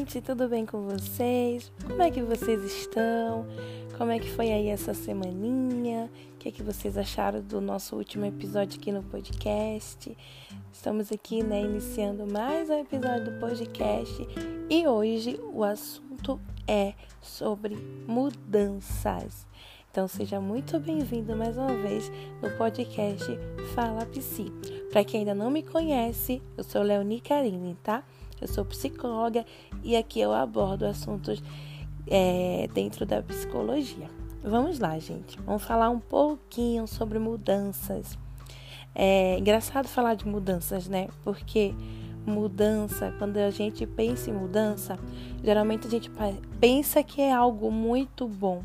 gente, tudo bem com vocês? Como é que vocês estão? Como é que foi aí essa semaninha? O que é que vocês acharam do nosso último episódio aqui no podcast? Estamos aqui, né, iniciando mais um episódio do podcast e hoje o assunto é sobre mudanças. Então seja muito bem-vindo mais uma vez no podcast Fala Psi. Para quem ainda não me conhece, eu sou Leonie Karine, tá? Eu sou psicóloga e aqui eu abordo assuntos é, dentro da psicologia. Vamos lá, gente. Vamos falar um pouquinho sobre mudanças. É engraçado falar de mudanças, né? Porque mudança, quando a gente pensa em mudança, geralmente a gente pensa que é algo muito bom,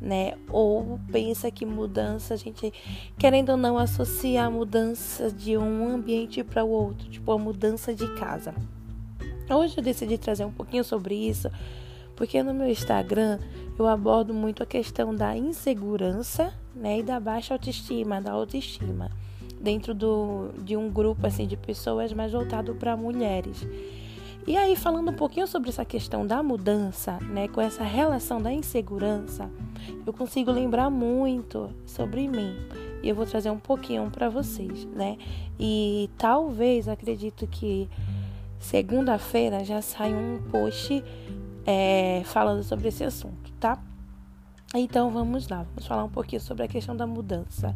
né? Ou pensa que mudança, a gente, querendo ou não, associa a mudança de um ambiente para o outro, tipo a mudança de casa. Hoje eu decidi trazer um pouquinho sobre isso, porque no meu Instagram eu abordo muito a questão da insegurança, né, e da baixa autoestima, da autoestima, dentro do, de um grupo assim de pessoas mais voltado para mulheres. E aí falando um pouquinho sobre essa questão da mudança, né, com essa relação da insegurança, eu consigo lembrar muito sobre mim. E eu vou trazer um pouquinho para vocês, né? E talvez acredito que Segunda-feira já sai um post é, falando sobre esse assunto, tá? Então vamos lá, vamos falar um pouquinho sobre a questão da mudança.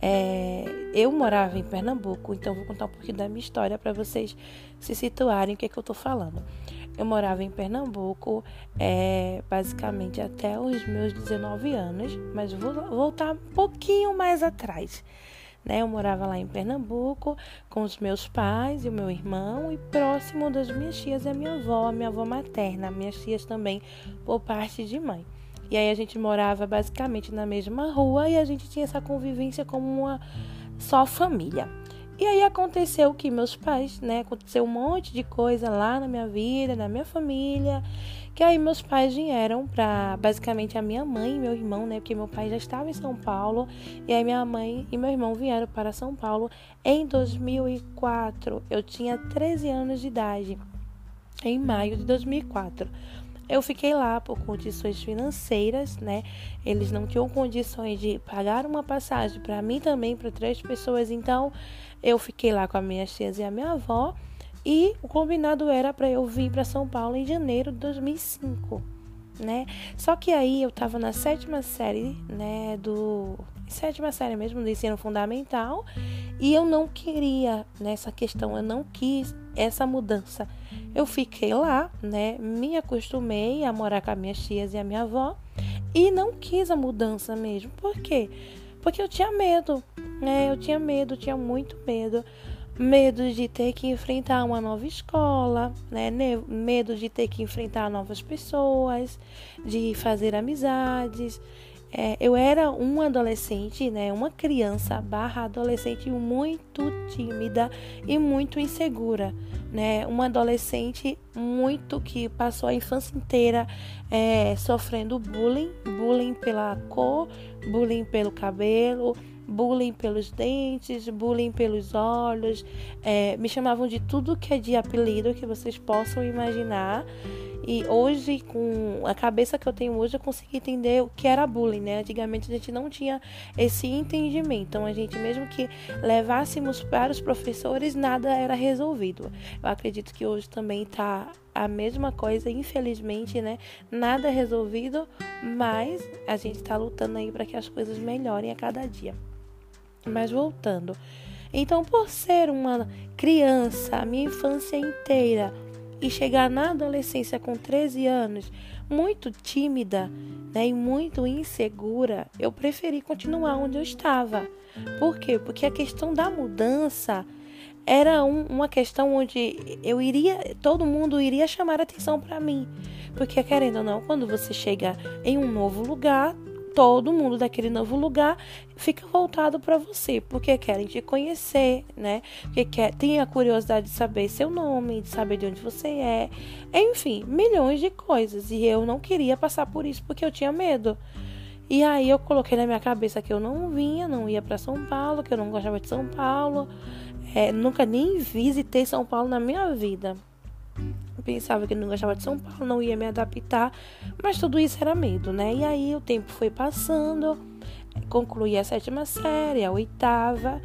É, eu morava em Pernambuco, então vou contar um pouquinho da minha história para vocês se situarem o que, é que eu tô falando. Eu morava em Pernambuco, é, basicamente até os meus 19 anos, mas vou voltar um pouquinho mais atrás. Né? Eu morava lá em Pernambuco com os meus pais e o meu irmão e próximo das minhas tias e a minha avó, a minha avó materna, minhas tias também por parte de mãe. E aí a gente morava basicamente na mesma rua e a gente tinha essa convivência como uma só família. E aí aconteceu que meus pais, né, aconteceu um monte de coisa lá na minha vida, na minha família, que aí meus pais vieram para basicamente a minha mãe e meu irmão, né? Porque meu pai já estava em São Paulo. E aí minha mãe e meu irmão vieram para São Paulo em 2004. Eu tinha 13 anos de idade. Em maio de 2004. Eu fiquei lá por condições financeiras, né? Eles não tinham condições de pagar uma passagem para mim também, para três pessoas. Então, eu fiquei lá com as minhas tias e a minha avó. E o combinado era para eu vir para São Paulo em janeiro de 2005, né? Só que aí eu estava na sétima série, né, do sétima série mesmo do ensino fundamental, e eu não queria nessa questão, eu não quis essa mudança. Eu fiquei lá, né, me acostumei a morar com as minhas tias e a minha avó e não quis a mudança mesmo. Por quê? Porque eu tinha medo, né? Eu tinha medo, tinha muito medo medo de ter que enfrentar uma nova escola, né? medo de ter que enfrentar novas pessoas, de fazer amizades. É, eu era uma adolescente, né, uma criança barra adolescente muito tímida e muito insegura, né, uma adolescente muito que passou a infância inteira é, sofrendo bullying, bullying pela cor, bullying pelo cabelo, bullying pelos dentes, bullying pelos olhos, é, me chamavam de tudo que é de apelido que vocês possam imaginar. E hoje, com a cabeça que eu tenho hoje, eu consegui entender o que era bullying, né? Antigamente a gente não tinha esse entendimento. Então, a gente, mesmo que levássemos para os professores, nada era resolvido. Eu acredito que hoje também está a mesma coisa, infelizmente, né? Nada resolvido, mas a gente está lutando aí para que as coisas melhorem a cada dia. Mas voltando. Então, por ser uma criança, a minha infância inteira, e chegar na adolescência com 13 anos, muito tímida né, e muito insegura, eu preferi continuar onde eu estava. Por quê? Porque a questão da mudança era um, uma questão onde eu iria, todo mundo iria chamar atenção para mim. Porque querendo ou não, quando você chega em um novo lugar, todo mundo daquele novo lugar fica voltado para você, porque querem te conhecer, né? Porque quer, tem a curiosidade de saber seu nome, de saber de onde você é, enfim, milhões de coisas. E eu não queria passar por isso porque eu tinha medo. E aí eu coloquei na minha cabeça que eu não vinha, não ia para São Paulo, que eu não gostava de São Paulo, é, nunca nem visitei São Paulo na minha vida. Pensava que não gostava de São Paulo, não ia me adaptar, mas tudo isso era medo, né? E aí o tempo foi passando, concluí a sétima série, a oitava,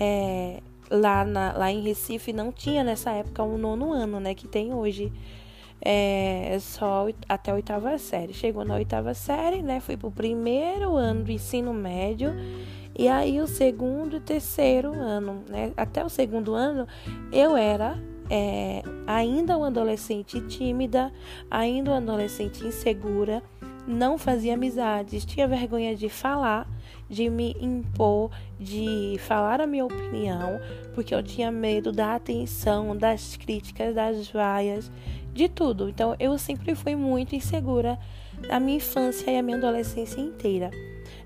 é, lá, na, lá em Recife não tinha nessa época o um nono ano, né, que tem hoje. É só até a oitava série. Chegou na oitava série, né? Fui pro primeiro ano do ensino médio e aí o segundo e terceiro ano, né? Até o segundo ano eu era é, ainda uma adolescente tímida, ainda uma adolescente insegura, não fazia amizades, tinha vergonha de falar, de me impor, de falar a minha opinião, porque eu tinha medo da atenção, das críticas, das vaias, de tudo. Então eu sempre fui muito insegura a minha infância e a minha adolescência inteira.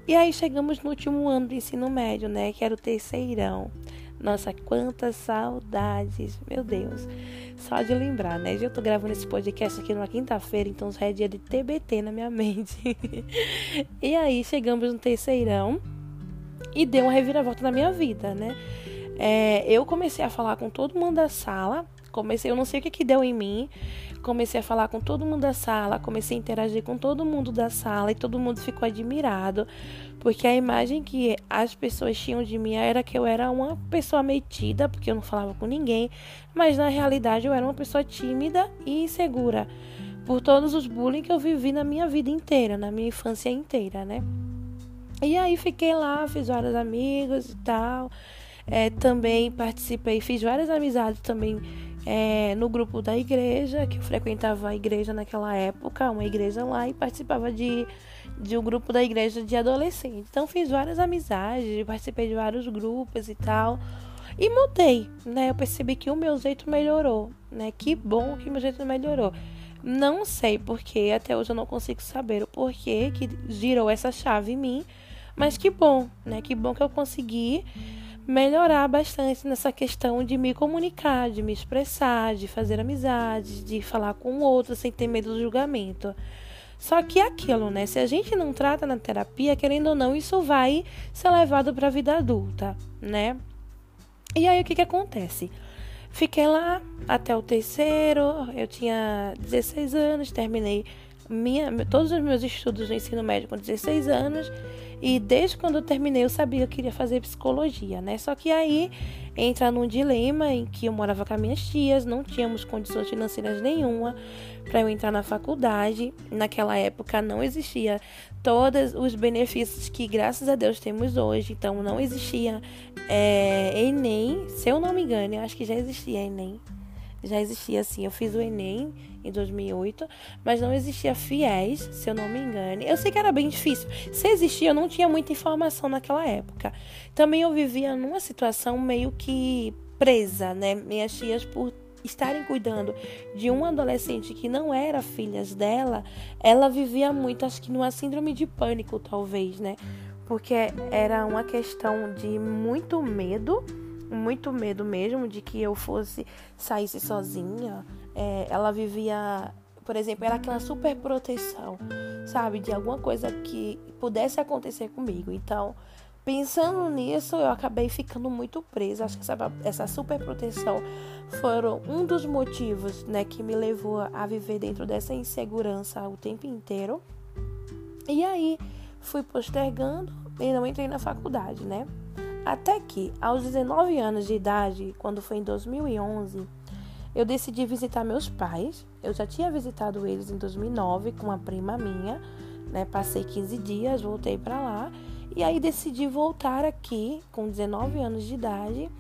E aí chegamos no último ano do ensino médio, né? Que era o terceirão. Nossa, quantas saudades, meu Deus. Só de lembrar, né? Eu tô gravando esse podcast aqui numa quinta-feira, então já é dia de TBT na minha mente. e aí chegamos no terceirão e deu uma reviravolta na minha vida, né? É, eu comecei a falar com todo mundo da sala. Comecei, eu não sei o que, que deu em mim. Comecei a falar com todo mundo da sala, comecei a interagir com todo mundo da sala e todo mundo ficou admirado, porque a imagem que as pessoas tinham de mim era que eu era uma pessoa metida, porque eu não falava com ninguém, mas na realidade eu era uma pessoa tímida e insegura, por todos os bullying que eu vivi na minha vida inteira, na minha infância inteira, né? E aí fiquei lá, fiz vários amigos e tal. É, também participei, fiz várias amizades também é, no grupo da igreja, que eu frequentava a igreja naquela época, uma igreja lá, e participava de, de um grupo da igreja de adolescente. Então fiz várias amizades, participei de vários grupos e tal. E mudei, né? Eu percebi que o meu jeito melhorou, né? Que bom que o meu jeito melhorou. Não sei porquê, até hoje eu não consigo saber o porquê que girou essa chave em mim, mas que bom, né? Que bom que eu consegui melhorar bastante nessa questão de me comunicar, de me expressar, de fazer amizades, de falar com o outro sem ter medo do julgamento. Só que é aquilo, né? Se a gente não trata na terapia, querendo ou não, isso vai ser levado para a vida adulta, né? E aí o que que acontece? Fiquei lá até o terceiro, eu tinha 16 anos, terminei minha, todos os meus estudos no ensino médio com 16 anos e desde quando eu terminei, eu sabia que eu queria fazer psicologia, né? Só que aí entra num dilema em que eu morava com as minhas tias, não tínhamos condições financeiras nenhuma para eu entrar na faculdade. Naquela época não existia todos os benefícios que, graças a Deus, temos hoje. Então, não existia é, Enem, se eu não me engano, eu acho que já existia Enem já existia assim. Eu fiz o Enem em 2008, mas não existia FIES, se eu não me engano. Eu sei que era bem difícil. Se existia, eu não tinha muita informação naquela época. Também eu vivia numa situação meio que presa, né? Minhas tias, por estarem cuidando de um adolescente que não era filhas dela, ela vivia muito, acho que numa síndrome de pânico, talvez, né? Porque era uma questão de muito medo muito medo mesmo de que eu fosse saísse sozinha. É, ela vivia, por exemplo, era aquela super proteção, sabe, de alguma coisa que pudesse acontecer comigo. Então, pensando nisso, eu acabei ficando muito presa. Acho que essa, essa super proteção foram um dos motivos, né, que me levou a viver dentro dessa insegurança o tempo inteiro. E aí fui postergando e não entrei na faculdade, né? Até que, aos 19 anos de idade, quando foi em 2011, eu decidi visitar meus pais. Eu já tinha visitado eles em 2009 com uma prima minha, né? Passei 15 dias, voltei para lá e aí decidi voltar aqui com 19 anos de idade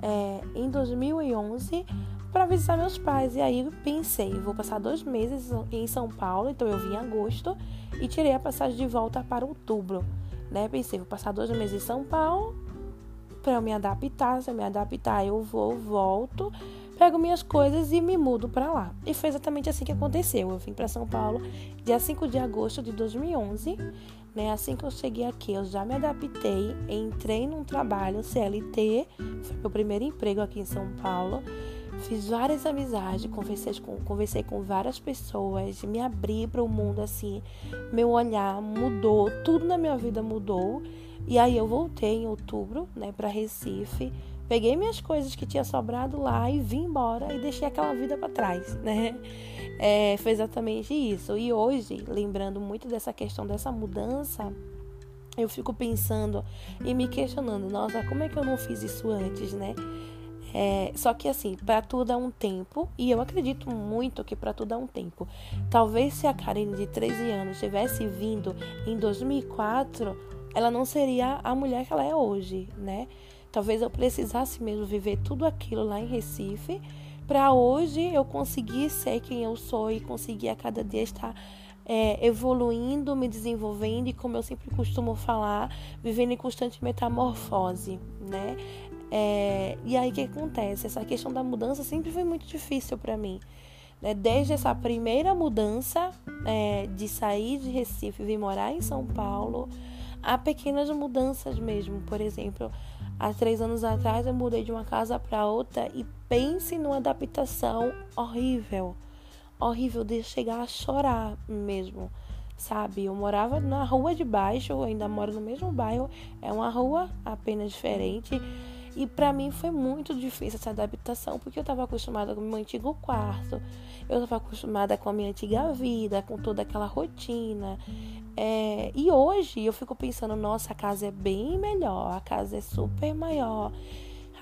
é, em 2011 para visitar meus pais. E aí pensei, vou passar dois meses em São Paulo, então eu vim em agosto e tirei a passagem de volta para outubro. Né? Pensei, vou passar dois meses em São Paulo para eu me adaptar. Se eu me adaptar, eu vou, volto, pego minhas coisas e me mudo para lá. E foi exatamente assim que aconteceu. Eu vim para São Paulo dia 5 de agosto de 2011. Né? Assim que eu cheguei aqui, eu já me adaptei, entrei num trabalho CLT, foi meu primeiro emprego aqui em São Paulo. Fiz várias amizades, conversei com, conversei com várias pessoas, me abri para o mundo assim. Meu olhar mudou, tudo na minha vida mudou. E aí eu voltei em outubro, né, para Recife. Peguei minhas coisas que tinha sobrado lá e vim embora e deixei aquela vida para trás, né? É, foi exatamente isso. E hoje, lembrando muito dessa questão dessa mudança, eu fico pensando e me questionando, nossa, como é que eu não fiz isso antes, né? É, só que assim, para tudo há um tempo, e eu acredito muito que para tudo há um tempo. Talvez se a Karine de 13 anos tivesse vindo em 2004, ela não seria a mulher que ela é hoje, né? Talvez eu precisasse mesmo viver tudo aquilo lá em Recife, para hoje eu conseguir ser quem eu sou e conseguir a cada dia estar é, evoluindo, me desenvolvendo e, como eu sempre costumo falar, vivendo em constante metamorfose, né? É, e aí o que acontece? Essa questão da mudança sempre foi muito difícil para mim. Né? Desde essa primeira mudança é, de sair de Recife e vir morar em São Paulo, há pequenas mudanças mesmo. Por exemplo, há três anos atrás eu mudei de uma casa para outra e pense numa adaptação horrível horrível de chegar a chorar mesmo, sabe? Eu morava na rua de baixo, ainda moro no mesmo bairro, é uma rua apenas diferente. E para mim foi muito difícil essa adaptação, porque eu estava acostumada com o meu antigo quarto, eu estava acostumada com a minha antiga vida, com toda aquela rotina. É, e hoje eu fico pensando, nossa, a casa é bem melhor, a casa é super maior,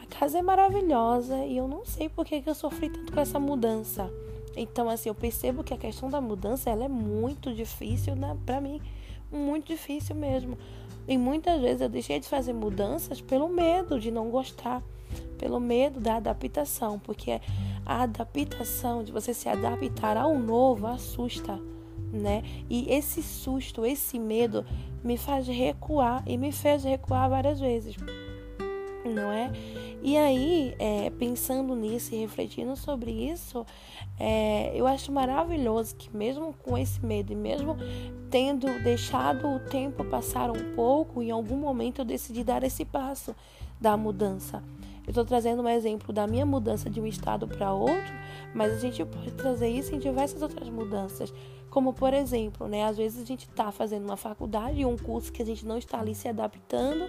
a casa é maravilhosa e eu não sei por que, que eu sofri tanto com essa mudança. Então, assim, eu percebo que a questão da mudança ela é muito difícil né, para mim, muito difícil mesmo. E muitas vezes eu deixei de fazer mudanças pelo medo de não gostar, pelo medo da adaptação, porque a adaptação, de você se adaptar ao novo, assusta, né? E esse susto, esse medo me faz recuar e me fez recuar várias vezes, não é? E aí, é, pensando nisso e refletindo sobre isso, é, eu acho maravilhoso que, mesmo com esse medo e mesmo tendo deixado o tempo passar um pouco, em algum momento eu decidi dar esse passo da mudança. Eu estou trazendo um exemplo da minha mudança de um estado para outro, mas a gente pode trazer isso em diversas outras mudanças. Como, por exemplo, né, às vezes a gente está fazendo uma faculdade, um curso que a gente não está ali se adaptando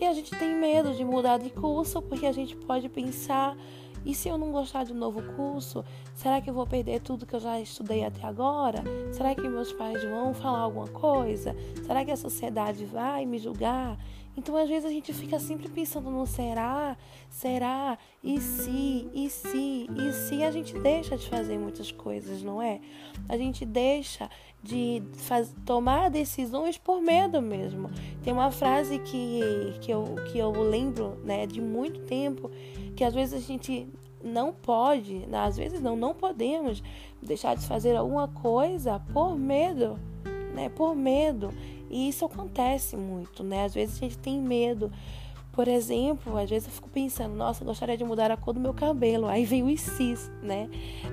e a gente tem medo de mudar de curso porque a gente pode pensar: e se eu não gostar de um novo curso, será que eu vou perder tudo que eu já estudei até agora? Será que meus pais vão falar alguma coisa? Será que a sociedade vai me julgar? Então, às vezes, a gente fica sempre pensando no será, será, e se, e se, e se a gente deixa de fazer muitas coisas, não é? A gente deixa de faz, tomar decisões por medo mesmo. Tem uma frase que, que, eu, que eu lembro né, de muito tempo, que às vezes a gente não pode, né, às vezes não, não podemos deixar de fazer alguma coisa por medo, né? Por medo. E isso acontece muito, né? Às vezes a gente tem medo. Por exemplo, às vezes eu fico pensando, nossa, gostaria de mudar a cor do meu cabelo. Aí vem o ICIS, né?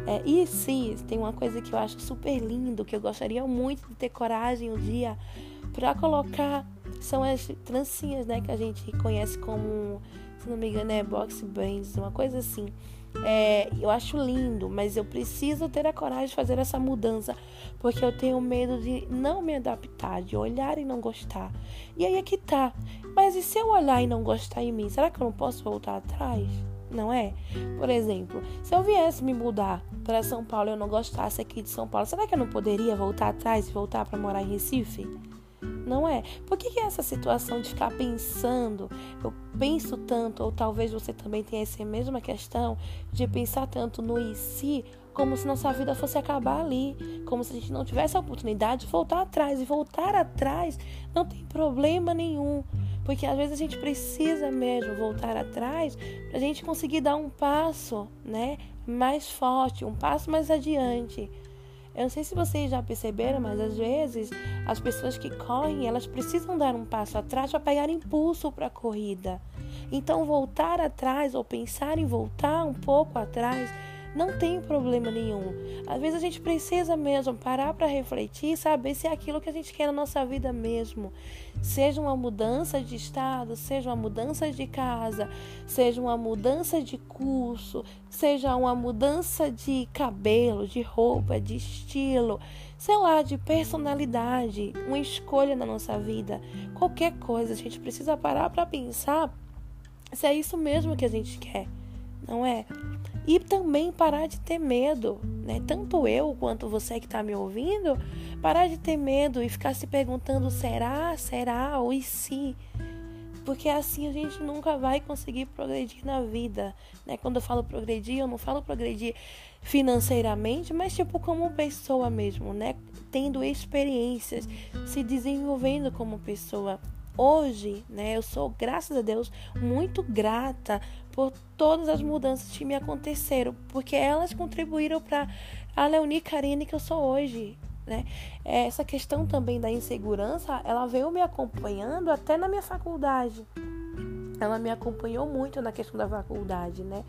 É, e ICIS tem uma coisa que eu acho super lindo, que eu gostaria muito de ter coragem um dia para colocar. São as trancinhas, né? Que a gente conhece como, se não me engano, é box bands, uma coisa assim. É, eu acho lindo, mas eu preciso ter a coragem de fazer essa mudança, porque eu tenho medo de não me adaptar, de olhar e não gostar. E aí é que tá. Mas e se eu olhar e não gostar em mim, será que eu não posso voltar atrás? Não é? Por exemplo, se eu viesse me mudar para São Paulo e eu não gostasse aqui de São Paulo, será que eu não poderia voltar atrás e voltar para morar em Recife? Não é? Por que, que é essa situação de ficar pensando, eu penso tanto, ou talvez você também tenha essa mesma questão de pensar tanto no e si, como se nossa vida fosse acabar ali, como se a gente não tivesse a oportunidade de voltar atrás. E voltar atrás não tem problema nenhum, porque às vezes a gente precisa mesmo voltar atrás para a gente conseguir dar um passo, né, mais forte, um passo mais adiante. Eu não sei se vocês já perceberam, mas às vezes as pessoas que correm, elas precisam dar um passo atrás para pegar impulso para a corrida. Então, voltar atrás ou pensar em voltar um pouco atrás não tem problema nenhum. Às vezes a gente precisa mesmo parar para refletir e saber se é aquilo que a gente quer na nossa vida mesmo. Seja uma mudança de estado, seja uma mudança de casa, seja uma mudança de curso, seja uma mudança de cabelo, de roupa, de estilo, sei lá, de personalidade, uma escolha na nossa vida. Qualquer coisa, a gente precisa parar para pensar Se é isso mesmo que a gente quer, não é? E também parar de ter medo, né? Tanto eu quanto você que está me ouvindo, parar de ter medo e ficar se perguntando: será, será ou e se? Porque assim a gente nunca vai conseguir progredir na vida, né? Quando eu falo progredir, eu não falo progredir financeiramente, mas tipo como pessoa mesmo, né? Tendo experiências, se desenvolvendo como pessoa. Hoje, né, eu sou, graças a Deus, muito grata por todas as mudanças que me aconteceram, porque elas contribuíram para a Leonie Karine que eu sou hoje. Né? Essa questão também da insegurança, ela veio me acompanhando até na minha faculdade. Ela me acompanhou muito na questão da faculdade, né?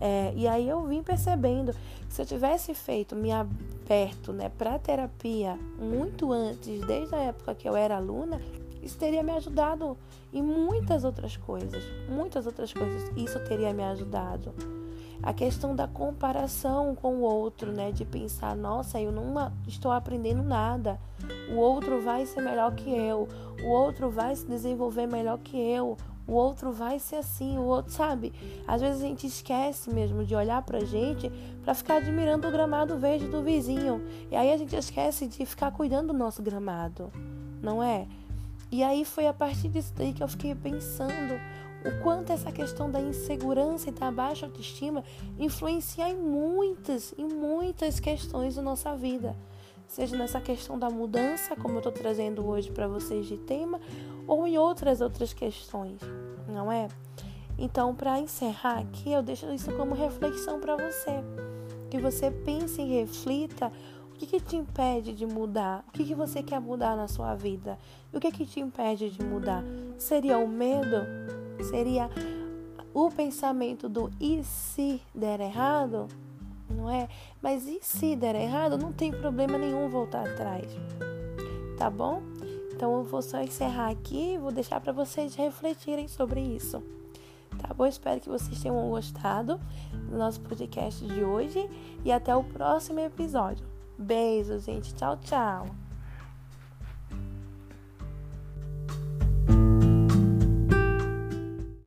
É, e aí eu vim percebendo que se eu tivesse feito, me aberto né, para terapia muito antes, desde a época que eu era aluna, isso teria me ajudado em muitas outras coisas. Muitas outras coisas. Isso teria me ajudado. A questão da comparação com o outro, né? De pensar, nossa, eu não estou aprendendo nada. O outro vai ser melhor que eu. O outro vai se desenvolver melhor que eu. O outro vai ser assim, o outro, sabe? Às vezes a gente esquece mesmo de olhar pra gente para ficar admirando o gramado verde do vizinho. E aí a gente esquece de ficar cuidando do nosso gramado, não é? E aí foi a partir disso daí que eu fiquei pensando o quanto essa questão da insegurança e da baixa autoestima influencia em muitas, em muitas questões da nossa vida. Seja nessa questão da mudança, como eu estou trazendo hoje para vocês de tema, ou em outras outras questões, não é? Então, para encerrar aqui, eu deixo isso como reflexão para você. Que você pense e reflita que, que te impede de mudar? O que, que você quer mudar na sua vida? O que, que te impede de mudar? Seria o medo? Seria o pensamento do e se der errado? Não é? Mas e se der errado? Não tem problema nenhum voltar atrás. Tá bom? Então eu vou só encerrar aqui e vou deixar para vocês refletirem sobre isso. Tá bom? Espero que vocês tenham gostado do nosso podcast de hoje e até o próximo episódio. Beijo, gente. Tchau, tchau.